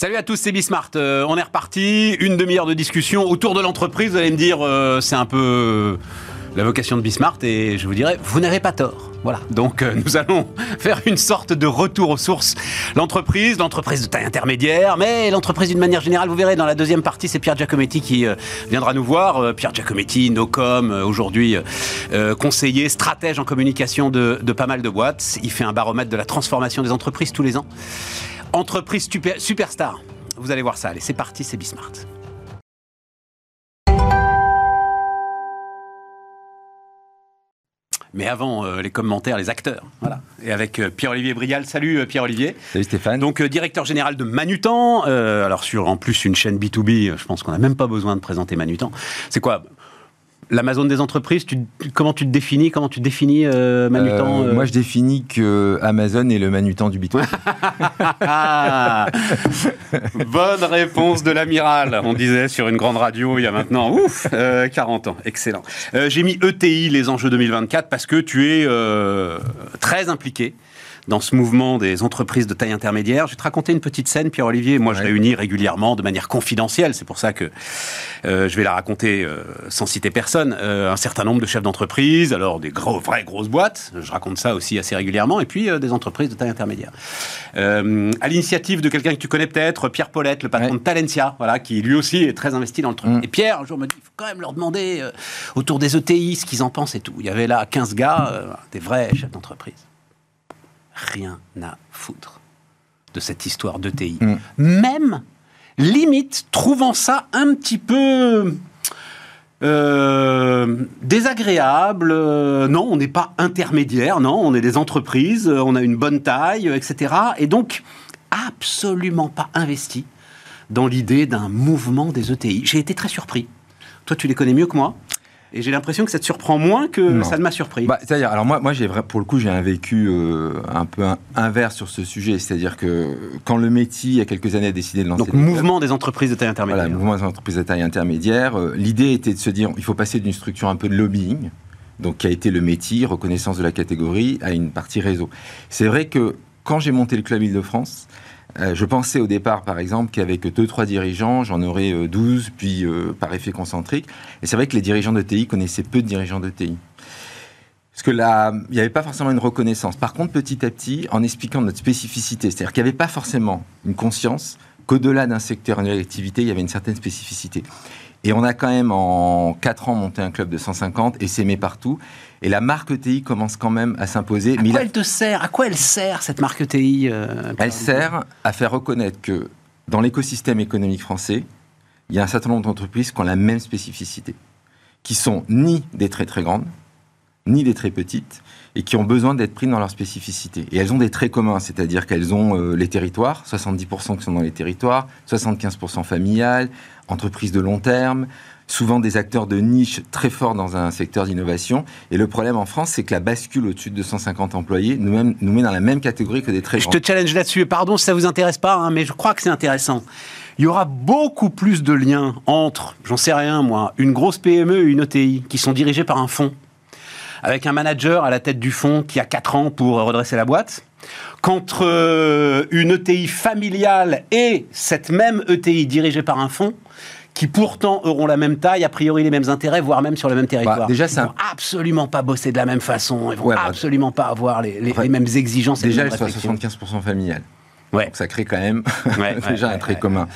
Salut à tous, c'est Bismart. Euh, on est reparti, une demi-heure de discussion autour de l'entreprise. Vous allez me dire, euh, c'est un peu euh, la vocation de Bismart et je vous dirais, vous n'avez pas tort. Voilà, donc euh, nous allons faire une sorte de retour aux sources. L'entreprise, l'entreprise de taille intermédiaire, mais l'entreprise d'une manière générale, vous verrez dans la deuxième partie, c'est Pierre Giacometti qui euh, viendra nous voir. Euh, Pierre Giacometti, Nocom, aujourd'hui conseiller, stratège en communication de, de pas mal de boîtes. Il fait un baromètre de la transformation des entreprises tous les ans. Entreprise super, superstar. Vous allez voir ça. Allez, c'est parti, c'est Bismart. Mais avant euh, les commentaires, les acteurs. Voilà. Et avec euh, Pierre-Olivier Brial. Salut euh, Pierre-Olivier. Salut Stéphane. Donc directeur général de Manutan. Alors sur en plus une chaîne B2B, je pense qu'on n'a même pas besoin de présenter Manutan. C'est quoi? L'Amazon des entreprises, tu, comment tu te définis Comment tu définis euh, Manutan Euh, euh Moi, je définis que Amazon est le manutan du Bitcoin. Bonne réponse de l'amiral. On disait sur une grande radio il y a maintenant ouf, euh, 40 ans. Excellent. Euh, J'ai mis ETI, les enjeux 2024, parce que tu es euh, très impliqué dans ce mouvement des entreprises de taille intermédiaire. Je vais te raconter une petite scène, Pierre-Olivier. Moi, je Ouais. réunis régulièrement de manière confidentielle. C'est pour ça que euh, je vais la raconter euh, sans citer personne. Euh, un certain nombre de chefs d'entreprise, alors des gros, vraies grosses boîtes. Je raconte ça aussi assez régulièrement. Et puis des entreprises de taille intermédiaire. À l'initiative de quelqu'un que tu connais peut-être, Pierre Paulette, le patron Ouais. de Talentia, voilà, qui lui aussi est très investi dans le truc. Mm. Et Pierre, un jour, me dit, il faut quand même leur demander autour des ETI ce qu'ils en pensent et tout. Il y avait là 15 gars, des vrais chefs d'entreprise. Rien à foutre de cette histoire d'ETI. Mm. Même, limite, trouvant ça un petit peu... euh, désagréable, euh, non, on n'est pas intermédiaire, non, on est des entreprises, euh, on a une bonne taille, etc. Et donc, absolument pas investi dans l'idée d'un mouvement des ETI. J'ai été très surpris. Toi, tu les connais mieux que moi, et j'ai l'impression que ça te surprend moins que Non. ça ne m'a surpris. Bah, c'est-à-dire, alors moi, moi j'ai pour le coup, j'ai un vécu euh, un peu inverse sur ce sujet. C'est-à-dire que quand le métier, il y a quelques années, a décidé de lancer donc, des clubs, mouvement des entreprises de taille intermédiaire. Voilà, mouvement des entreprises à taille intermédiaire. euh, L'idée était de se dire, il faut passer d'une structure un peu de lobbying, donc qui a été le métier, reconnaissance de la catégorie, à une partie réseau. C'est vrai que quand j'ai monté le club Île-de-France, euh, je pensais au départ, par exemple, qu'avec deux, trois dirigeants, j'en aurais euh, 12, puis euh, par effet concentrique. Et c'est vrai que les dirigeants de TI connaissaient peu de dirigeants de TI. Parce que là, il n'y avait pas forcément une reconnaissance. Par contre, petit à petit, en expliquant notre spécificité, c'est-à-dire qu'il n'y avait pas forcément une conscience qu'au-delà d'un secteur, d'une activité, il y avait une certaine spécificité. Et on a quand même en 4 ans monté un club de 150 et s'aimé partout. Et la marque ETI commence quand même à s'imposer. À Mais quoi elle te sert? À quoi elle sert, cette marque ETI euh, elle sert à faire reconnaître que dans l'écosystème économique français, il y a un certain nombre d'entreprises qui ont la même spécificité, qui sont ni des très très grandes, ni des très petites, et qui ont besoin d'être prises dans leur spécificité. Et elles ont des traits communs, c'est-à-dire qu'elles ont euh, les territoires, 70% qui sont dans les territoires, 75% familiales, entreprises de long terme, souvent des acteurs de niche très forts dans un secteur d'innovation. Et le problème en France, c'est que la bascule au-dessus de 250 employés nous, même- nous met dans la même catégorie que des très Je grands. te challenge là-dessus. Et Pardon si ça vous intéresse pas, hein, mais je crois que c'est intéressant. Il y aura beaucoup plus de liens entre, j'en sais rien moi, une grosse PME et une ETI qui sont dirigées par un fonds, avec un manager à la tête du fonds qui a 4 ans pour redresser la boîte, qu'entre euh, une ETI familiale et cette même ETI dirigée par un fonds qui pourtant auront la même taille, a priori les mêmes intérêts, voire même sur le même territoire. Bah, déjà, ils c'est un- vont absolument pas bosser de la même façon, ils vont Ouais, bah, absolument pas avoir les, les- mêmes exigences. Déjà, elles sont à réflexions. 75% familiales. Ouais. Donc ça crée quand même Ouais, déjà ouais, un trait ouais, commun.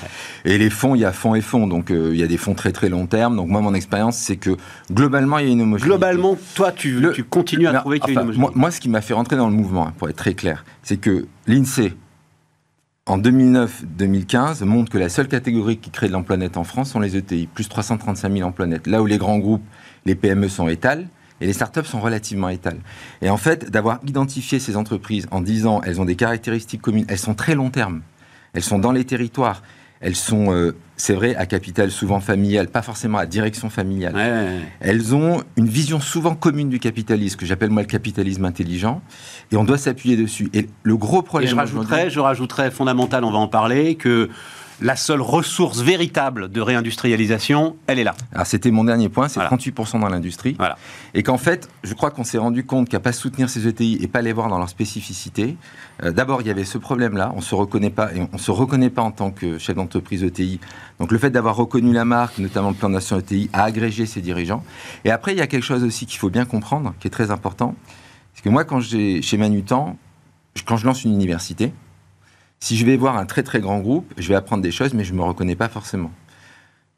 Et les fonds, il y a fonds et fonds. Donc euh, il y a des fonds très très long terme. Donc moi, mon expérience, c'est que globalement, il y a une homogénéité. Globalement, toi, tu, Le- tu continues à Non, trouver qu'il y a une homogénéité. moi, moi, ce qui m'a fait rentrer dans le mouvement, hein, pour être très clair, c'est que l'INSEE, en 2009-2015, montre que la seule catégorie qui crée de l'emploi net en France sont les ETI, plus 335 000 emplois nets. Là où les grands groupes, les PME sont étales, et les startups sont relativement étales. Et en fait, d'avoir identifié ces entreprises en disant elles ont des caractéristiques communes, elles sont très long terme, elles sont dans les territoires, elles sont, euh, c'est vrai, à capital souvent familial, pas forcément à direction familiale. Ouais, ouais, ouais. Elles ont une vision souvent commune du capitalisme, que j'appelle moi le capitalisme intelligent, et on doit s'appuyer dessus. Et le gros Et problème je rajouterais, je rajouterais fondamental, on va en parler, que la seule ressource véritable de réindustrialisation, elle est là. Alors c'était mon dernier point, c'est 38% dans l'industrie. Voilà. Et qu'en fait, je crois qu'on s'est rendu compte qu'à pas soutenir ces ETI et pas les voir dans leur spécificité, euh, d'abord il y avait ce problème-là, on se reconnaît pas et on se reconnaît pas en tant que chef d'entreprise ETI. Donc le fait d'avoir reconnu la marque, notamment le plan d'action ETI, a agrégé ses dirigeants. Et après il y a quelque chose aussi qu'il faut bien comprendre, qui est très important, c'est que moi quand j'ai chez Manutan, quand je lance une université, si je vais voir un très très grand groupe, je vais apprendre des choses, mais je ne me reconnais pas forcément.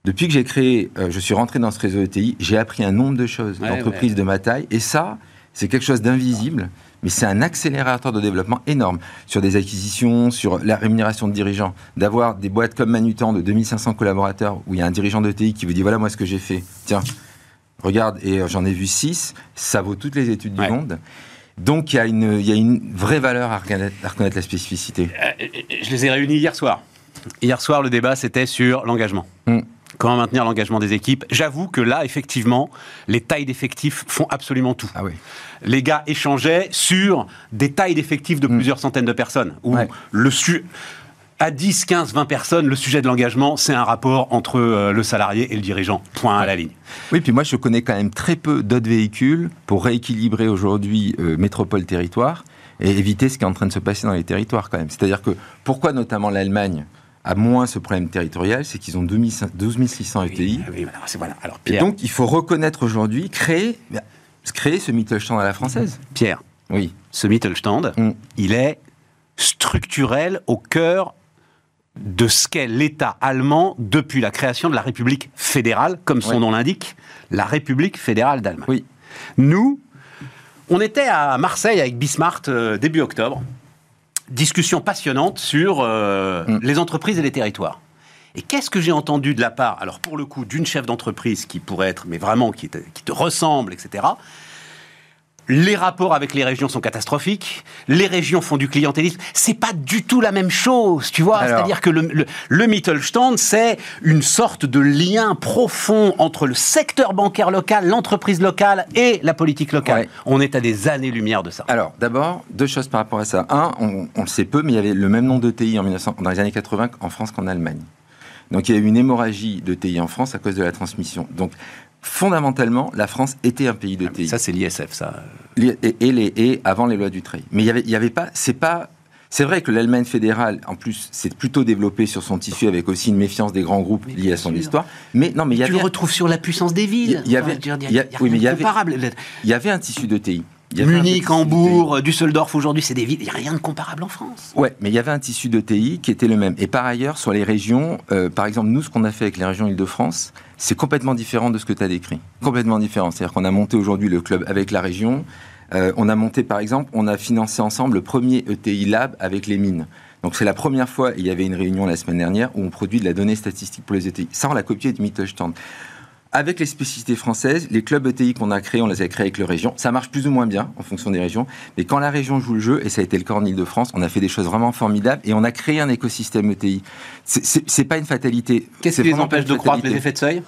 Depuis que j'ai créé, euh, je suis rentré dans ce réseau ETI, j'ai appris un nombre de choses d'entreprises de ma taille, et ça, c'est quelque chose d'invisible, mais c'est un accélérateur de développement énorme sur des acquisitions, sur la rémunération de dirigeants. D'avoir des boîtes comme Manutan de 2500 collaborateurs, où il y a un dirigeant d'ETI qui vous dit voilà moi ce que j'ai fait, tiens, regarde, et euh, j'en ai vu 6, ça vaut toutes les études du monde. Donc il y, a une, il y a une vraie valeur à reconnaître, à reconnaître la spécificité. Euh, je les ai réunis hier soir. Hier soir, le débat, c'était sur l'engagement. Hmm. Comment maintenir l'engagement des équipes J'avoue que là, effectivement, les tailles d'effectifs font absolument tout. Ah oui. Les gars échangeaient sur des tailles d'effectifs de hmm. plusieurs centaines de personnes. Où le su à 10, 15, 20 personnes, le sujet de l'engagement, c'est un rapport entre euh, le salarié et le dirigeant. Point à la ligne. Oui, puis moi, je connais quand même très peu d'autres véhicules pour rééquilibrer aujourd'hui euh, métropole-territoire et éviter ce qui est en train de se passer dans les territoires quand même. C'est-à-dire que pourquoi notamment l'Allemagne a moins ce problème territorial, c'est qu'ils ont 12 600 ETI. Oui, voilà. Alors, et donc, il faut reconnaître aujourd'hui, créer, bah, créer ce Mittelstand à la française. Pierre, oui. ce Mittelstand, mm. il est structurel au cœur de ce qu'est l'État allemand depuis la création de la République fédérale, comme son nom l'indique, la République fédérale d'Allemagne. Oui. Nous, on était à Marseille avec Bismarck euh, début octobre, discussion passionnante sur euh, mm. les entreprises et les territoires. Et qu'est-ce que j'ai entendu de la part, alors pour le coup, d'une chef d'entreprise qui pourrait être, mais vraiment qui te ressemble, etc., les rapports avec les régions sont catastrophiques, les régions font du clientélisme, c'est pas du tout la même chose, tu vois. C'est-à-dire que le, le, Mittelstand, c'est une sorte de lien profond entre le secteur bancaire local, l'entreprise locale et la politique locale. On est à des années-lumière de ça. Alors, d'abord, deux choses par rapport à ça. Un, on, le sait peu, mais il y avait le même nombre de TI en 1900, dans les années 80 en France qu'en Allemagne. Donc il y a eu une hémorragie de TI en France à cause de la transmission. Donc fondamentalement, la France était un pays de TI. Ça, c'est l'ISF, ça. Et, les, et avant les lois du trade. Mais il y avait, y avait pas, c'est pas, c'est vrai que l'Allemagne fédérale, en plus, s'est plutôt développée sur son tissu avec aussi une méfiance des grands groupes liés à son histoire. Mais non, mais il y avait. Tu le retrouves sur la puissance des villes. Il y avait, oui, mais il y avait, il y avait un tissu de TI. Munich, Hambourg, Düsseldorf aujourd'hui, c'est des villes. Il n'y a rien de comparable en France. Ouais, mais il y avait un tissu de TI qui était le même. Et par ailleurs, sur les régions, euh, par exemple, nous, ce qu'on a fait avec les régions Île-de-France, c'est complètement différent de ce que tu as décrit. Complètement différent. C'est-à-dire qu'on a monté aujourd'hui le club avec la région. Euh, on a monté, par exemple, on a financé ensemble le premier ETI Lab avec les mines. Donc c'est la première fois, il y avait une réunion la semaine dernière, où on produit de la donnée statistique pour les ETI. Ça, on l'a copié du Mittelstand avec les spécificités françaises, les clubs ETI qu'on a créés, on les a créés avec les régions. Ça marche plus ou moins bien en fonction des régions. Mais quand la région joue le jeu, et ça a été le cas en Ile-de-France, on a fait des choses vraiment formidables et on a créé un écosystème ETI. C'est pas une fatalité. Qu'est-ce qui les empêche de croître les effets de seuil?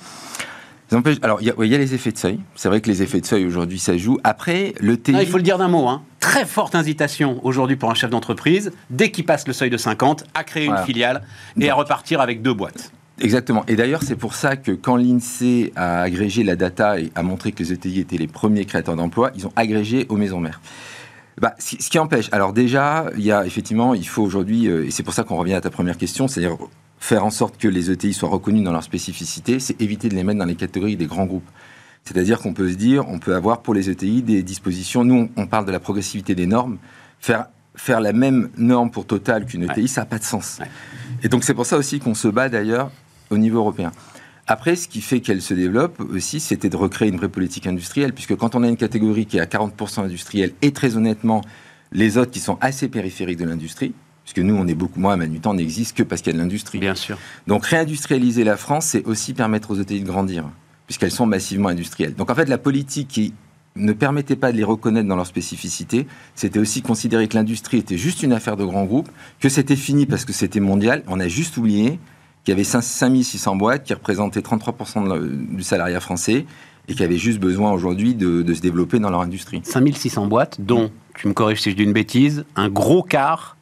Alors, il y, a les effets de seuil. C'est vrai que les effets de seuil aujourd'hui, ça joue. Après, le TI. il faut le dire d'un mot. Hein. Très forte incitation aujourd'hui pour un chef d'entreprise, dès qu'il passe le seuil de 50, à créer une filiale et à repartir avec deux boîtes. Exactement. Et d'ailleurs, c'est pour ça que quand l'INSEE a agrégé la data et a montré que les ETI étaient les premiers créateurs d'emplois, ils ont agrégé aux maisons mères. Bah, ce qui empêche. Alors déjà, il y a effectivement, il faut aujourd'hui, euh, et c'est pour ça qu'on revient à ta première question, c'est-à-dire faire en sorte que les ETI soient reconnus dans leur spécificité, c'est éviter de les mettre dans les catégories des grands groupes. C'est-à-dire qu'on peut se dire, on peut avoir pour les ETI des dispositions. Nous, on parle de la progressivité des normes. Faire faire la même norme pour Total qu'une ETI, ça n'a pas de sens. Et donc c'est pour ça aussi qu'on se bat d'ailleurs au niveau européen. Après, ce qui fait qu'elle se développe aussi, c'était de recréer une vraie politique industrielle, puisque quand on a une catégorie qui est à 40% industrielle, et très honnêtement, les autres qui sont assez périphériques de l'industrie, puisque nous, on est beaucoup moins à Manutan, n'existe que parce qu'il y a de l'industrie. Bien sûr. Donc réindustrialiser la France, c'est aussi permettre aux ETI de grandir, puisqu'elles sont massivement industrielles. Donc en fait, la politique qui ne permettait pas de les reconnaître dans leur spécificité, c'était aussi considérer que l'industrie était juste une affaire de grands groupes, que c'était fini parce que c'était mondial. On a juste oublié qui avait 5600 boîtes, qui représentaient 33% du salariat français et qui avaient juste besoin aujourd'hui de, se développer dans leur industrie. 5600 boîtes, dont, tu me corriges si je dis une bêtise, un gros quart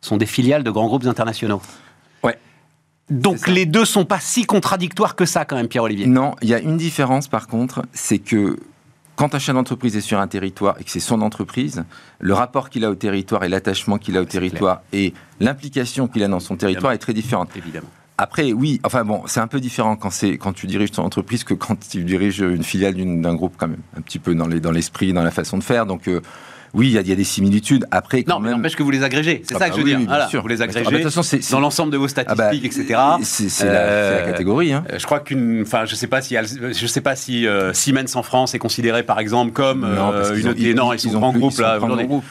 sont des filiales de grands groupes internationaux. Ouais. Donc les deux sont pas si contradictoires que ça quand même, Pierre-Olivier. Non, il y a une différence par contre, c'est que quand un chef d'entreprise est sur un territoire et que c'est son entreprise, le rapport qu'il a au territoire et l'attachement qu'il a au territoire et l'implication qu'il a dans son territoire est très différente. Évidemment. Après, oui, enfin bon, c'est un peu différent quand, tu diriges ton entreprise que quand tu diriges une filiale d'un groupe quand même, un petit peu dans l'esprit, dans la façon de faire. Donc, euh, oui, il y, a des similitudes. Après, quand non, mais n'empêche que vous les agrégez. C'est ah ça que bah je veux dire. bien sûr. Vous les agrégez ah bah, façon, dans l'ensemble de vos statistiques, ah bah, etc. C'est la, euh, catégorie. Hein. Je crois qu'une, enfin, je sais pas si, je sais pas si euh, Siemens en France est considéré par exemple comme euh, une ils, non, ils, sont grand groupe là.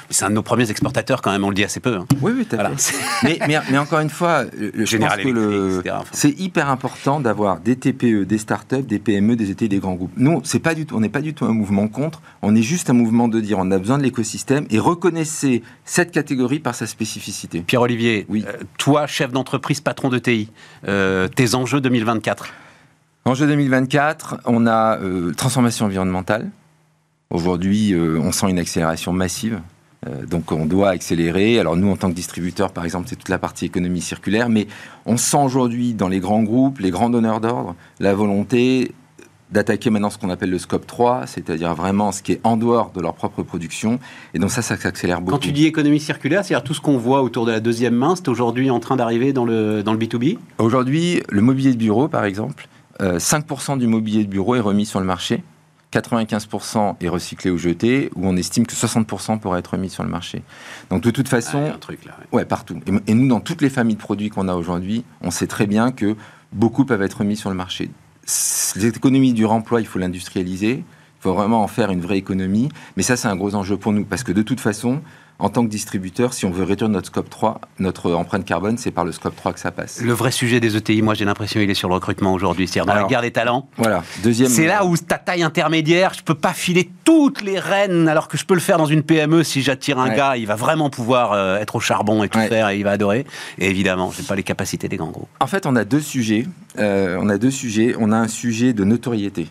C'est un de nos premiers exportateurs quand même. On le dit assez peu. Hein. Oui, oui, voilà. mais, mais, mais, encore une fois, je pense que c'est hyper important d'avoir des TPE, des startups, des PME, des ETI, des grands groupes. Nous, c'est pas du tout, on n'est pas du tout un mouvement contre. On est juste un mouvement de dire on a besoin de l'écosystème et reconnaître connaissez cette catégorie par sa spécificité. Pierre-Olivier, oui. Euh, toi, chef d'entreprise, patron de TI, euh, tes enjeux 2024 Enjeux 2024, on a euh, transformation environnementale. Aujourd'hui, on sent une accélération massive. donc on doit accélérer. Alors nous, en tant que distributeur, par exemple, c'est toute la partie économie circulaire, mais on sent aujourd'hui dans les grands groupes, les grands donneurs d'ordre, la volonté d'attaquer maintenant ce qu'on appelle le scope 3, c'est-à-dire vraiment ce qui est en dehors de leur propre production. Et donc ça, ça s'accélère beaucoup. Quand tu dis économie circulaire, c'est-à-dire tout ce qu'on voit autour de la deuxième main, c'est aujourd'hui en train d'arriver dans le, dans le B2B Aujourd'hui, le mobilier de bureau, par exemple, 5% euh, du mobilier de bureau est remis sur le marché. 95% est recyclé ou jeté, où on estime que 60% pourrait être remis sur le marché. Donc de toute façon, ah, un truc là, ouais. partout. et, nous, dans toutes les familles de produits qu'on a aujourd'hui, on sait très bien que beaucoup peuvent être remis sur le marché l'économie du remploi, il faut l'industrialiser. Il faut vraiment en faire une vraie économie. Mais ça, c'est un gros enjeu pour nous. Parce que de toute façon, en tant que distributeur, si on veut réduire notre scope 3, notre empreinte carbone, c'est par le scope 3 que ça passe. Le vrai sujet des ETI, moi j'ai l'impression il est sur le recrutement aujourd'hui, c'est-à-dire dans la guerre des talents. Voilà. Deuxième. C'est là où ta taille intermédiaire, je peux pas filer toutes les rênes alors que je peux le faire dans une PME si j'attire un gars, il va vraiment pouvoir euh, être au charbon et tout faire et il va adorer. Et évidemment, j'ai pas les capacités des grands groupes. En fait, on a deux sujets. Euh, on a deux sujets. On a un sujet de notoriété.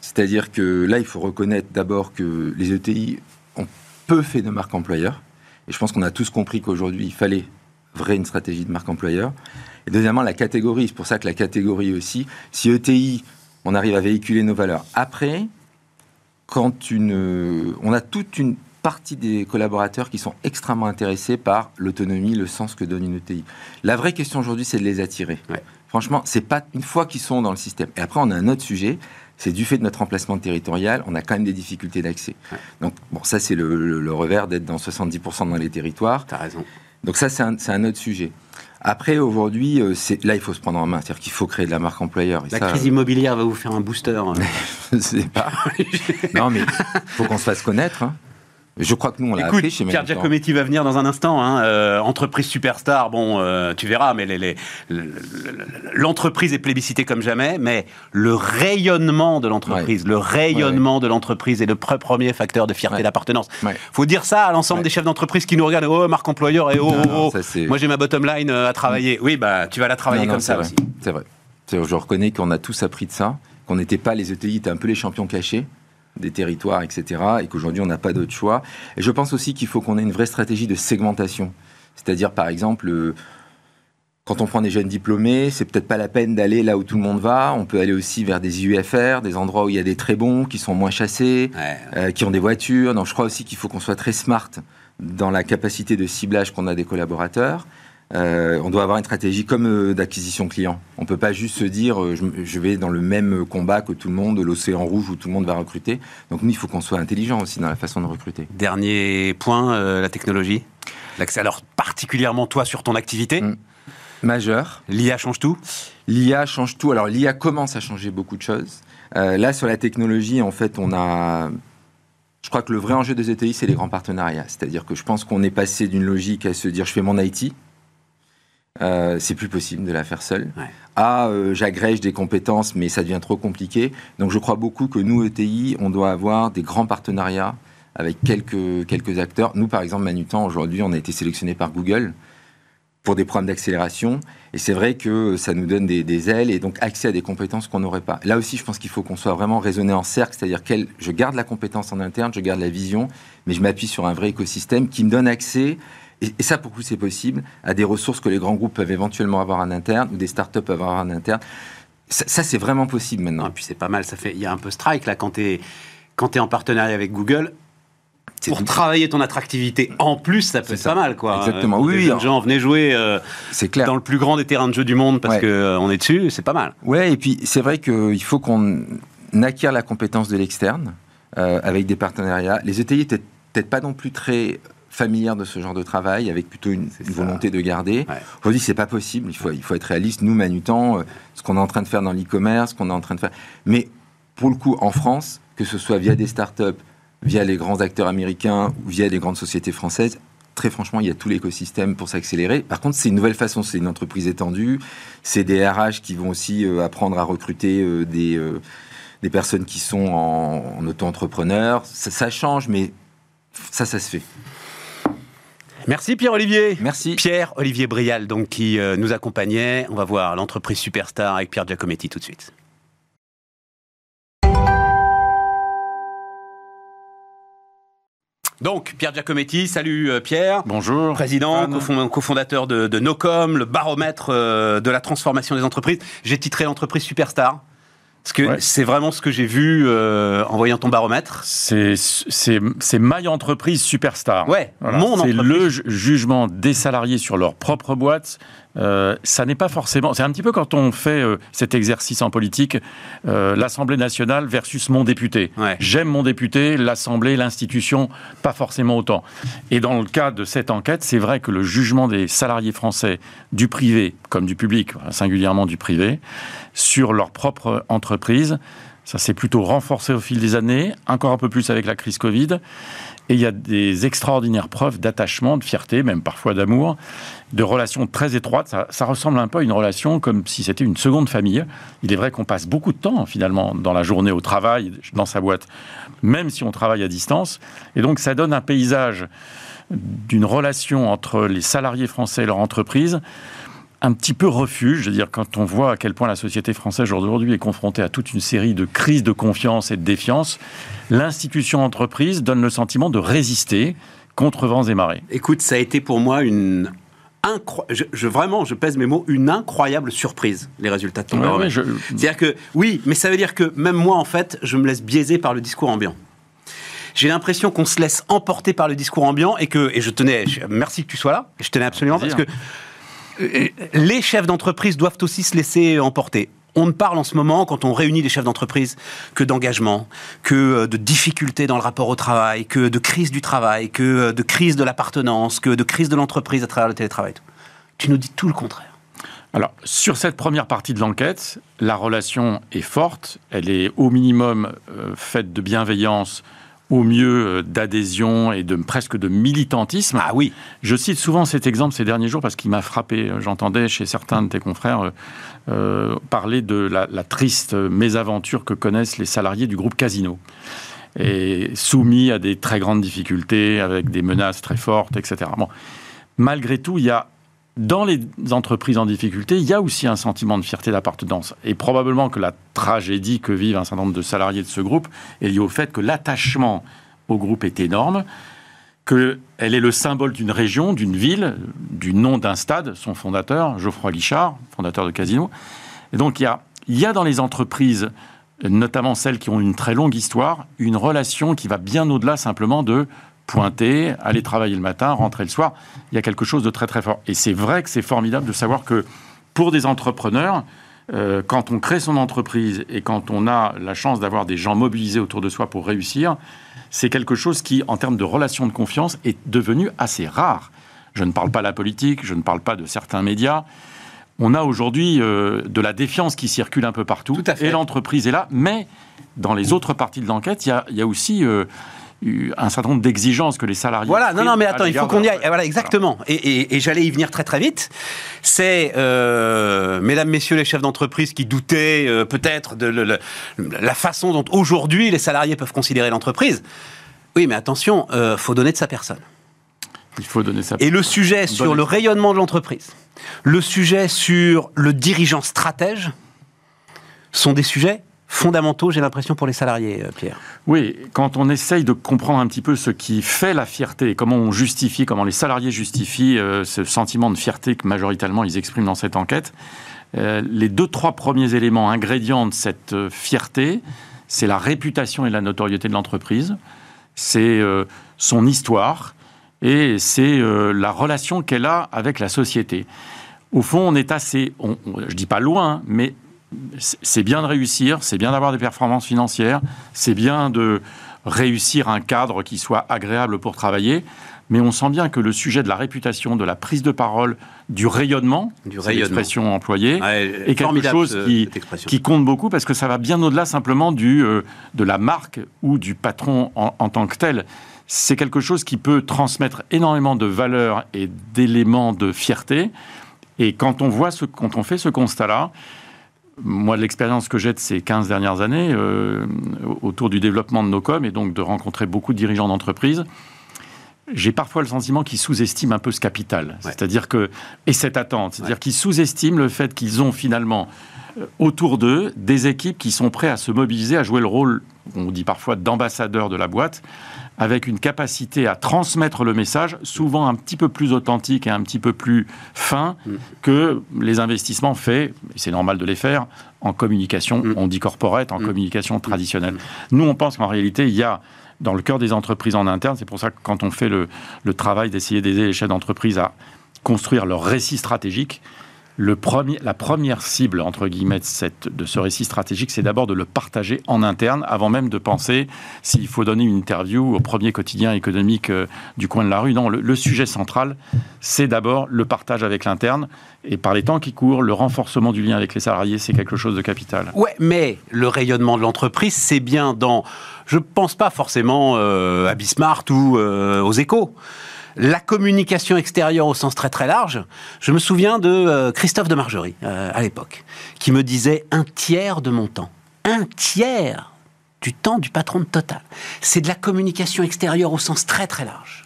C'est-à-dire que là, il faut reconnaître d'abord que les ETI ont peu fait de marque employeur. Et je pense qu'on a tous compris qu'aujourd'hui, il fallait vrai une stratégie de marque employeur. Et deuxièmement, la catégorie. C'est pour ça que la catégorie aussi, si ETI, on arrive à véhiculer nos valeurs. Après, quand une, on a toute une partie des collaborateurs qui sont extrêmement intéressés par l'autonomie, le sens que donne une ETI. La vraie question aujourd'hui, c'est de les attirer. Franchement, c'est pas une fois qu'ils sont dans le système. Et après, on a un autre sujet, c'est du fait de notre emplacement territorial, on a quand même des difficultés d'accès. Donc, bon, ça, c'est le, revers d'être dans 70% dans les territoires. T'as raison. Donc, ça, c'est un, autre sujet. Après, aujourd'hui, euh, là, il faut se prendre en main. C'est-à-dire qu'il faut créer de la marque employeur. la crise immobilière va vous faire un booster. Hein. Je ne sais pas. non, mais il faut qu'on se fasse connaître. Hein. Je crois que nous, on l'a appris chez Pierre Giacometti va venir dans un instant. Hein, euh, entreprise superstar, bon, euh, tu verras, mais l'entreprise est plébiscitée comme jamais, mais le rayonnement de l'entreprise, le rayonnement de l'entreprise est le premier facteur de fierté d'appartenance. Il faut dire ça à l'ensemble des chefs d'entreprise qui nous regardent. Oh, marque employeur, et oh, oh, oh. moi j'ai ma bottom line euh, à travailler. Oui, bah, tu vas la travailler comme ça aussi. C'est vrai. Je reconnais qu'on a tous appris de ça, qu'on n'était pas les ETI, étaient un peu les champions cachés des territoires, etc. Et qu'aujourd'hui, on n'a pas d'autre choix. Et je pense aussi qu'il faut qu'on ait une vraie stratégie de segmentation. C'est-à-dire, par exemple, euh, quand on prend des jeunes diplômés, c'est peut-être pas la peine d'aller là où tout le monde va. On peut aller aussi vers des UFR, des endroits où il y a des très bons, qui sont moins chassés, euh, qui ont des voitures. Donc, je crois aussi qu'il faut qu'on soit très smart dans la capacité de ciblage qu'on a des collaborateurs. Euh, on doit avoir une stratégie comme euh, d'acquisition client. On ne peut pas juste se dire euh, je, vais dans le même combat que tout le monde, l'océan rouge où tout le monde va recruter. Donc nous, il faut qu'on soit intelligent aussi dans la façon de recruter. Dernier point, la technologie. L'accès, alors particulièrement toi sur ton activité mm. Majeur. L'IA change tout L'IA change tout. Alors l'IA commence à changer beaucoup de choses. là, sur la technologie, en fait, on a... Je crois que le vrai enjeu des ETI, c'est les grands partenariats. C'est-à-dire que je pense qu'on est passé d'une logique à se dire je fais mon IT, euh, c'est plus possible de la faire seule. Ah, euh, j'agrège des compétences, mais ça devient trop compliqué. Donc je crois beaucoup que nous, ETI, on doit avoir des grands partenariats avec quelques, quelques acteurs. Nous, par exemple, Manutan, aujourd'hui, on a été sélectionné par Google pour des programmes d'accélération. Et c'est vrai que ça nous donne des, ailes et donc accès à des compétences qu'on n'aurait pas. Là aussi, je pense qu'il faut qu'on soit vraiment raisonné en cercle, c'est-à-dire que je garde la compétence en interne, je garde la vision, mais je m'appuie sur un vrai écosystème qui me donne accès et, ça, pour vous, c'est possible, à des ressources que les grands groupes peuvent éventuellement avoir en interne ou des startups peuvent avoir en interne. Ça, c'est vraiment possible maintenant. Et puis c'est pas mal, ça fait. Il y a un peu strike là quand tu es, quand es en partenariat avec Google pour travailler ton attractivité en plus, ça peut être pas mal, quoi. Exactement. oui, oui. Les gens venaient jouer euh, clair. dans le plus grand des terrains de jeu du monde parce qu'on euh, on est dessus, c'est pas mal. Ouais, et puis c'est vrai qu'il faut qu'on acquiert la compétence de l'externe euh, avec des partenariats. Les ETI étaient peut-être pas non plus très familières de ce genre de travail, avec plutôt une, volonté de garder. Ouais. Aujourd'hui, c'est pas possible. Il faut, il faut être réaliste. Nous, Manutan, ce qu'on est en train de faire dans l'e-commerce, ce qu'on est en train de faire. Mais pour le coup, en France, que ce soit via des startups, via les grands acteurs américains ou via les grandes sociétés françaises, très franchement, il y a tout l'écosystème pour s'accélérer. Par contre, c'est une nouvelle façon, c'est une entreprise étendue, c'est des RH qui vont aussi euh, apprendre à recruter euh, des, euh, des personnes qui sont en, auto-entrepreneurs. Ça, ça, change, mais ça, ça se fait. Merci Pierre-Olivier. Merci. Pierre-Olivier Brial, donc, qui nous accompagnait. On va voir l'entreprise Superstar avec Pierre Giacometti tout de suite. Donc, Pierre Giacometti, salut euh, Pierre. Bonjour. Président, cofondateur de, de, Nocom, le baromètre euh, de la transformation des entreprises. J'ai titré l'entreprise Superstar. Parce que c'est vraiment ce que j'ai vu euh, en voyant ton baromètre. C'est My Entreprise Superstar. Ouais, mon C'est le jugement des salariés sur leur propre boîte, euh, ça n'est pas forcément. C'est un petit peu quand on fait euh, cet exercice en politique, euh, l'Assemblée nationale versus mon député. J'aime mon député, l'Assemblée, l'institution, pas forcément autant. Et dans le cas de cette enquête, c'est vrai que le jugement des salariés français du privé comme du public, singulièrement du privé, sur leur propre entreprise, ça s'est plutôt renforcé au fil des années, encore un peu plus avec la crise Covid. Et il y a des extraordinaires preuves d'attachement, de fierté, même parfois d'amour, de relations très étroites. Ça, ressemble un peu à une relation comme si c'était une seconde famille. Il est vrai qu'on passe beaucoup de temps, finalement, dans la journée au travail, dans sa boîte, même si on travaille à distance. Et donc, ça donne un paysage d'une relation entre les salariés français et leur entreprise un petit peu refuge. Je veux dire, quand on voit à quel point la société française aujourd'hui est confrontée à toute une série de crises de confiance et de défiance, l'institution entreprise donne le sentiment de résister contre vents et marées. Écoute, ça a été pour moi une je, vraiment, je pèse mes mots, une incroyable surprise, les résultats de ton C'est-à-dire que, oui, mais ça veut dire que même moi, en fait, je me laisse biaiser par le discours ambiant. J'ai l'impression qu'on se laisse emporter par le discours ambiant et que, et je tenais, merci que tu sois là, je tenais absolument, parce que les chefs d'entreprise doivent aussi se laisser emporter. On ne parle en ce moment, quand on réunit des chefs d'entreprise, que d'engagement, que euh, de difficultés dans le rapport au travail, que de crise du travail, que euh, de crise de l'appartenance, que de crise de l'entreprise à travers le télétravail. Tu nous dis tout le contraire. Alors, sur cette première partie de l'enquête, la relation est forte, elle est au minimum faite de bienveillance, au mieux euh, d'adhésion et de presque de militantisme. Ah oui. Je cite souvent cet exemple ces derniers jours parce qu'il m'a frappé. J'entendais chez certains de tes confrères euh, euh, parler de la, triste mésaventure que connaissent les salariés du groupe Casino. Et soumis à des très grandes difficultés, avec des menaces très fortes, etc. Bon. Malgré tout, il y a dans les entreprises en difficulté, il y a aussi un sentiment de fierté d'appartenance. Et probablement que la tragédie que vivent un certain nombre de salariés de ce groupe est liée au fait que l'attachement au groupe est énorme, qu'elle est le symbole d'une région, d'une ville, du nom d'un stade, son fondateur, Geoffroy Guichard, fondateur de Casino. Et donc il y a, il y a dans les entreprises, notamment celles qui ont une très longue histoire, une relation qui va bien au-delà simplement de pointer, aller travailler le matin, rentrer le soir. Il y a quelque chose de très très fort. Et c'est vrai que c'est formidable de savoir que pour des entrepreneurs, euh, quand on crée son entreprise et quand on a la chance d'avoir des gens mobilisés autour de soi pour réussir, c'est quelque chose qui, en termes de relations de confiance, est devenu assez rare. Je ne parle pas de la politique, je ne parle pas de certains médias. On a aujourd'hui euh, de la défiance qui circule un peu partout, Tout à fait. et l'entreprise est là, mais dans les autres parties de l'enquête, il y, a, aussi euh, un certain nombre d'exigences que les salariés. Voilà, non, non, mais attends, il faut qu'on y aille. Voilà, exactement. Et, j'allais y venir très très vite. C'est, euh, mesdames, messieurs les chefs d'entreprise qui doutaient euh, peut-être de la façon dont aujourd'hui les salariés peuvent considérer l'entreprise. Oui, mais attention, euh, faut donner de sa personne. Il faut donner ça. Et le sujet sur le rayonnement de l'entreprise, le sujet sur le dirigeant stratège, sont des sujets fondamentaux, j'ai l'impression, pour les salariés, euh, Pierre. Oui, quand on essaye de comprendre un petit peu ce qui fait la fierté, comment on justifie, comment les salariés justifient euh, ce sentiment de fierté que majoritairement ils expriment dans cette enquête, euh, les deux, trois premiers éléments, ingrédients de cette fierté, c'est la réputation et la notoriété de l'entreprise, c'est son histoire et c'est la relation qu'elle a avec la société. Au fond, on est assez, on, je dis pas loin, mais c'est bien de réussir, c'est bien d'avoir des performances financières, c'est bien de réussir un cadre qui soit agréable pour travailler, mais on sent bien que le sujet de la réputation, de la prise de parole, du rayonnement, du l'expression employée, est quelque chose qui, compte beaucoup parce que ça va bien au-delà simplement du, euh, de la marque ou du patron en, en tant que tel. C'est quelque chose qui peut transmettre énormément de valeurs et d'éléments de fierté. Et quand on voit ce, quand on fait ce constat-là, moi, l'expérience que j'ai de ces 15 dernières années euh, autour du développement de nos coms et donc de rencontrer beaucoup de dirigeants d'entreprise, j'ai parfois le sentiment qu'ils sous-estiment un peu ce capital. C'est-à-dire que, et cette attente, c'est-à-dire qu'ils sous-estiment le fait qu'ils ont finalement euh, autour d'eux des équipes qui sont prêtes à se mobiliser, à jouer le rôle, on dit parfois, d'ambassadeur de la boîte, avec une capacité à transmettre le message, souvent un petit peu plus authentique et un petit peu plus fin mm. que les investissements faits, c'est normal de les faire, en communication, mm. on dit corporate, en mm. communication traditionnelle. Nous, on pense qu'en réalité, il y a dans le cœur des entreprises en interne, c'est pour ça que quand on fait le, le travail d'essayer d'aider les chefs d'entreprise à construire leur récit stratégique, le premier, la première cible, entre guillemets, de, ce récit stratégique, c'est d'abord de le partager en interne, avant même de penser s'il faut donner une interview au premier quotidien économique euh, du coin de la rue. Non, le, sujet central, c'est d'abord le partage avec l'interne. Et par les temps qui courent, le renforcement du lien avec les salariés, c'est quelque chose de capital. Ouais, mais le rayonnement de l'entreprise, c'est bien dans... Je ne pense pas forcément euh, à Bismarck ou euh, aux échos la communication extérieure au sens très très large, je me souviens de euh, Christophe de Margerie euh, à l'époque, qui me disait un tiers de mon temps. Un tiers du temps du patron de Total. C'est de la communication extérieure au sens très très large.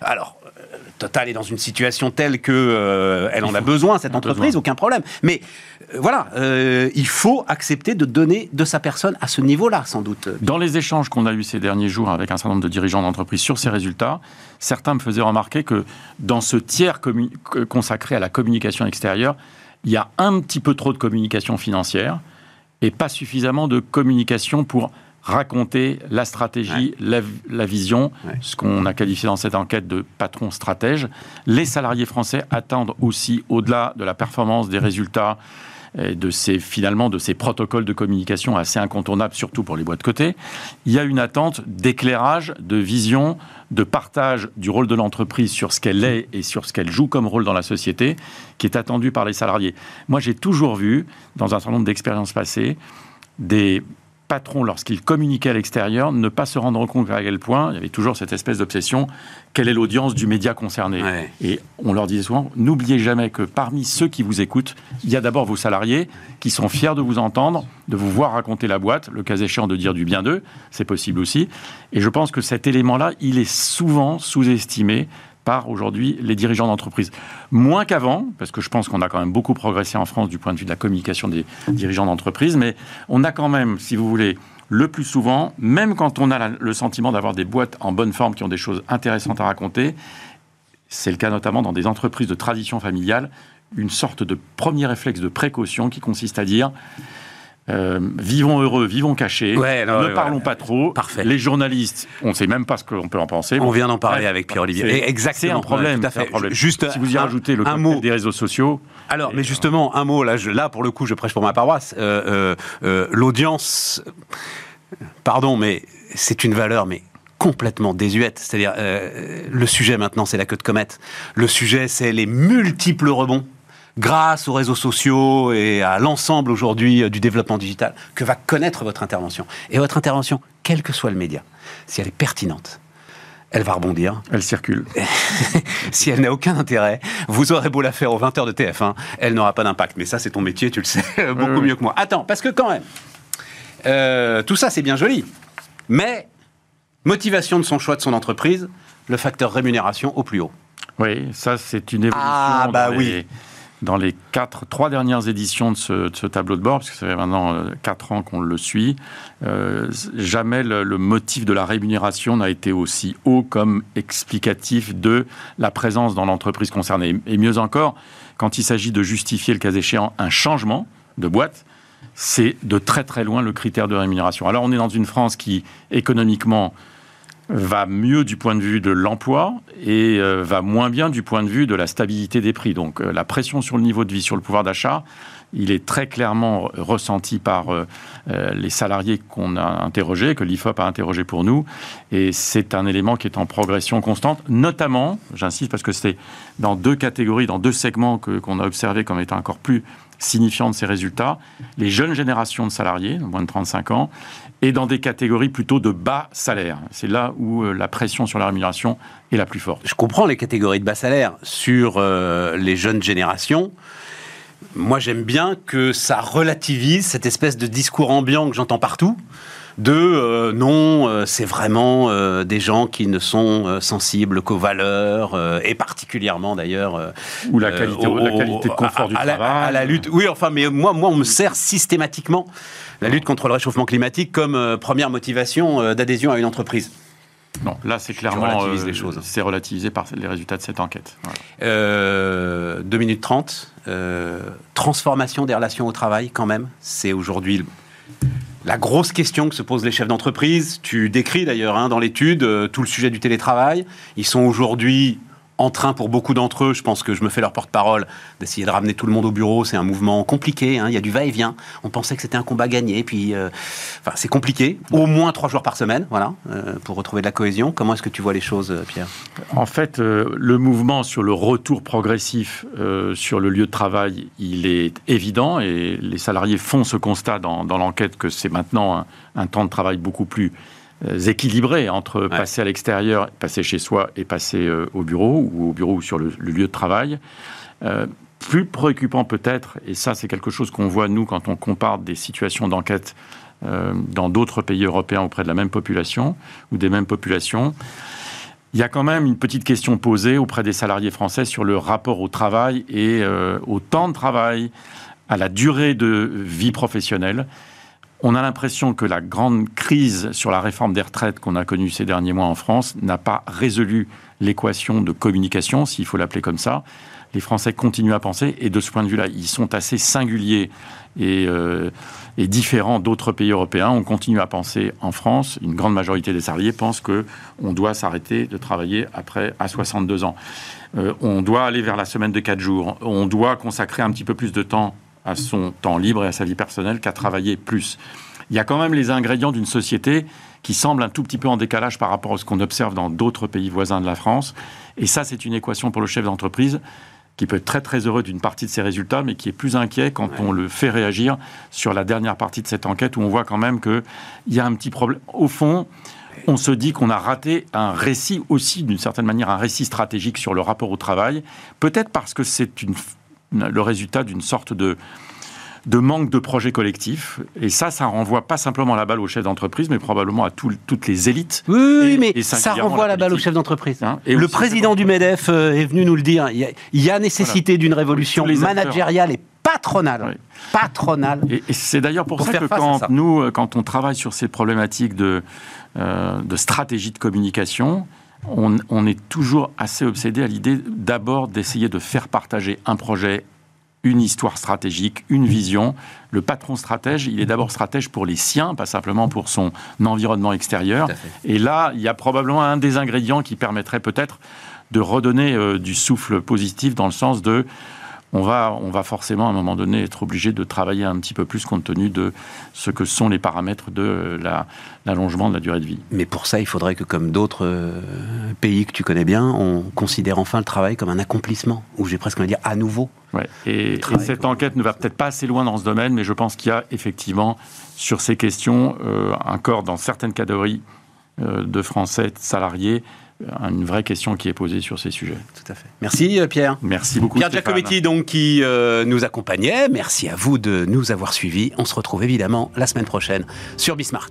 Alors, Total est dans une situation telle que euh, elle en a besoin cette entreprise, aucun problème. Mais euh, voilà, euh, il faut accepter de donner de sa personne à ce niveau-là, sans doute. Dans les échanges qu'on a eus ces derniers jours avec un certain nombre de dirigeants d'entreprise sur ces résultats, certains me faisaient remarquer que dans ce tiers consacré à la communication extérieure, il y a un petit peu trop de communication financière et pas suffisamment de communication pour raconter la stratégie, la, vision, ce qu'on a qualifié dans cette enquête de patron stratège. Les salariés français attendent aussi, au-delà de la performance, des résultats, de ces, finalement de ces protocoles de communication assez incontournables, surtout pour les boîtes de côté, il y a une attente d'éclairage, de vision, de partage du rôle de l'entreprise sur ce qu'elle est et sur ce qu'elle joue comme rôle dans la société, qui est attendu par les salariés. Moi, j'ai toujours vu, dans un certain nombre d'expériences passées, des patrons, lorsqu'ils communiquaient à l'extérieur, ne pas se rendre compte à quel point il y avait toujours cette espèce d'obsession quelle est l'audience du média concerné Et on leur disait souvent n'oubliez jamais que parmi ceux qui vous écoutent, il y a d'abord vos salariés qui sont fiers de vous entendre, de vous voir raconter la boîte, le cas échéant de dire du bien d'eux, c'est possible aussi. Et je pense que cet élément-là, il est souvent sous-estimé par aujourd'hui les dirigeants d'entreprise. Moins qu'avant, parce que je pense qu'on a quand même beaucoup progressé en France du point de vue de la communication des dirigeants d'entreprise, mais on a quand même, si vous voulez, le plus souvent, même quand on a le sentiment d'avoir des boîtes en bonne forme qui ont des choses intéressantes à raconter, c'est le cas notamment dans des entreprises de tradition familiale, une sorte de premier réflexe de précaution qui consiste à dire euh, vivons heureux, vivons cachés, ne parlons pas trop. Parfait. Les journalistes, on ne sait même pas ce qu'on peut en penser. On vient d'en parler avec Pierre-Olivier. Exactement. C'est un problème. un problème. Juste si vous y rajoutez le mot des réseaux sociaux. Alors, mais justement, un mot, là, là, pour le coup, je prêche pour ma paroisse. Euh, euh, l'audience, pardon, mais c'est une valeur, mais complètement désuète. C'est-à-dire, le sujet maintenant, c'est la queue de comète. Le sujet, c'est les multiples rebonds grâce aux réseaux sociaux et à l'ensemble aujourd'hui euh, du développement digital, que va connaître votre intervention. Et votre intervention, quel que soit le média, si elle est pertinente, elle va rebondir. Elle circule. si elle n'a aucun intérêt, vous aurez beau la faire aux 20h de TF1, elle n'aura pas d'impact. Mais ça, c'est ton métier, tu le sais beaucoup mieux que moi. Attends, parce que quand même, euh, tout ça, c'est bien joli. Mais, motivation de son choix de son entreprise, le facteur rémunération au plus haut. Oui, ça c'est une évolution. Ah, bah oui. Dans les quatre, trois dernières éditions de ce, tableau de bord, parce que ça fait maintenant euh, quatre ans qu'on le suit, euh, jamais le motif de la rémunération n'a été aussi haut comme explicatif de la présence dans l'entreprise concernée. Et mieux encore, quand il s'agit de justifier le cas échéant un changement de boîte, c'est de très très loin le critère de rémunération. Alors on est dans une France qui économiquement va mieux du point de vue de l'emploi et euh, va moins bien du point de vue de la stabilité des prix. Donc euh, la pression sur le niveau de vie, sur le pouvoir d'achat, il est très clairement ressenti par euh, les salariés qu'on a interrogés, que l'IFOP a interrogé pour nous. Et c'est un élément qui est en progression constante, notamment, j'insiste parce que c'est dans deux catégories, dans deux segments qu'on a observé comme étant encore plus signifiants de ces résultats, les jeunes générations de salariés, moins de 35 ans, et dans des catégories plutôt de bas salaire. C'est là où euh, la pression sur la rémunération est la plus forte. Je comprends les catégories de bas salaire sur euh, les jeunes générations. Moi, j'aime bien que ça relativise cette espèce de discours ambiant que j'entends partout. De euh, non, euh, c'est vraiment euh, des gens qui ne sont euh, sensibles qu'aux valeurs, et particulièrement d'ailleurs. Ou la qualité, au- la qualité de confort à- du à la- travail. à la lutte. Oui, enfin, mais moi, moi, on me sert systématiquement la lutte contre le réchauffement climatique comme première motivation d'adhésion à une entreprise. Non, là c'est clairement les choses. c'est relativisé par les résultats de cette enquête. Voilà. Euh, 2 minutes 30. euh, transformation des relations au travail, quand même. C'est aujourd'hui la grosse question que se posent les chefs d'entreprise. Tu décris d'ailleurs hein, dans l'étude euh, tout le sujet du télétravail. Ils sont aujourd'hui en train, pour beaucoup d'entre eux, je pense que je me fais leur porte-parole, d'essayer de ramener tout le monde au bureau. C'est un mouvement compliqué. hein, Il y a du va-et-vient. On pensait que c'était un combat gagné. Puis, euh, enfin, c'est compliqué. Au moins trois jours par semaine, voilà, euh, pour retrouver de la cohésion. Comment est-ce que tu vois les choses, euh, Pierre? En fait, euh, le mouvement sur le retour progressif sur le lieu de travail, il est évident et les salariés font ce constat dans, dans l'enquête que c'est maintenant un, un temps de travail beaucoup plus équilibré entre passer à l'extérieur, passer chez soi et passer euh, au bureau ou au bureau ou sur le, le lieu de travail. Euh, plus préoccupant peut-être, et ça c'est quelque chose qu'on voit nous quand on compare des situations d'enquête euh, dans d'autres pays européens auprès de la même population ou des mêmes populations, il y a quand même une petite question posée auprès des salariés français sur le rapport au travail et euh, au temps de travail, à la durée de vie professionnelle. On a l'impression que la grande crise sur la réforme des retraites qu'on a connue ces derniers mois en France n'a pas résolu l'équation de communication, s'il faut l'appeler comme ça. Les Français continuent à penser, et de ce point de vue-là, ils sont assez singuliers et, euh, différents d'autres pays européens. On continue à penser en France, une grande majorité des salariés pensent que on doit s'arrêter de travailler après à 62 ans. Euh, on doit aller vers la semaine de 4 jours. On doit consacrer un petit peu plus de temps à son temps libre et à sa vie personnelle qu'à travailler plus. Il y a quand même les ingrédients d'une société qui semble un tout petit peu en décalage par rapport à ce qu'on observe dans d'autres pays voisins de la France. Et ça, c'est une équation pour le chef d'entreprise qui peut être très très heureux d'une partie de ses résultats, mais qui est plus inquiet quand on le fait réagir sur la dernière partie de cette enquête où on voit quand même qu'il y a un petit problème. Au fond, on se dit qu'on a raté un récit aussi, d'une certaine manière, un récit stratégique sur le rapport au travail, peut-être parce que c'est une, le résultat d'une sorte de, de manque de projet collectif. Et ça, ça renvoie pas simplement la balle aux chefs d'entreprise, mais probablement à tout- toutes les élites. Oui, oui, Et- mais et ça renvoie la la balle au politique. chef d'entreprise. Hein, et le président du MEDEF euh, est venu nous le dire. Il y a, il y a nécessité d'une révolution managériale et patronale. Oui. Patronale. Et, et c'est d'ailleurs pour, Pour ça que quand ça. nous, euh, quand on travaille sur ces problématiques de, euh, de stratégie de communication, on, on est toujours assez obsédé à l'idée d'abord d'essayer de faire partager un projet, une histoire stratégique, une vision. Le patron stratège, il est d'abord stratège pour les siens, pas simplement pour son environnement extérieur. Et là, il y a probablement un des ingrédients qui permettrait peut-être de redonner euh, du souffle positif dans le sens de on va, on va forcément à un moment donné être obligé de travailler un petit peu plus compte tenu de ce que sont les paramètres de euh, la- l'allongement de la durée de vie. Mais pour ça, il faudrait que, comme d'autres euh, pays que tu connais bien, on considère enfin le travail comme un accomplissement, ou j'ai presque envie de dire à nouveau. Ouais. Et, cette enquête ne va peut-être pas assez loin dans ce domaine, mais je pense qu'il y a effectivement sur ces questions euh, encore dans certaines catégories euh, de Français salariés une vraie question qui est posée sur ces sujets. Tout à fait. Merci euh, Pierre. Merci beaucoup. Pierre Stéphane. Giacometti, donc, qui euh, nous accompagnait. Merci à vous de nous avoir suivis. On se retrouve évidemment la semaine prochaine sur Bismart.